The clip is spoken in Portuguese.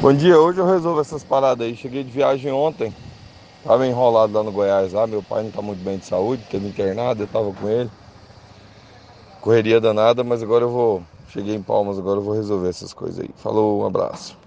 Bom dia, hoje eu resolvo essas paradas aí. Cheguei de viagem ontem, tava enrolado lá no Goiás, lá. Meu pai não tá muito bem de saúde, teve internado, eu tava com ele. Correria danada, mas agora eu vou. Cheguei em Palmas, agora eu vou resolver essas coisas aí. Falou, um abraço.